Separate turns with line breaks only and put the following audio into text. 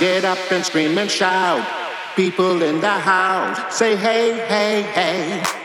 Get up and scream and shout. People in the house say hey, hey, hey.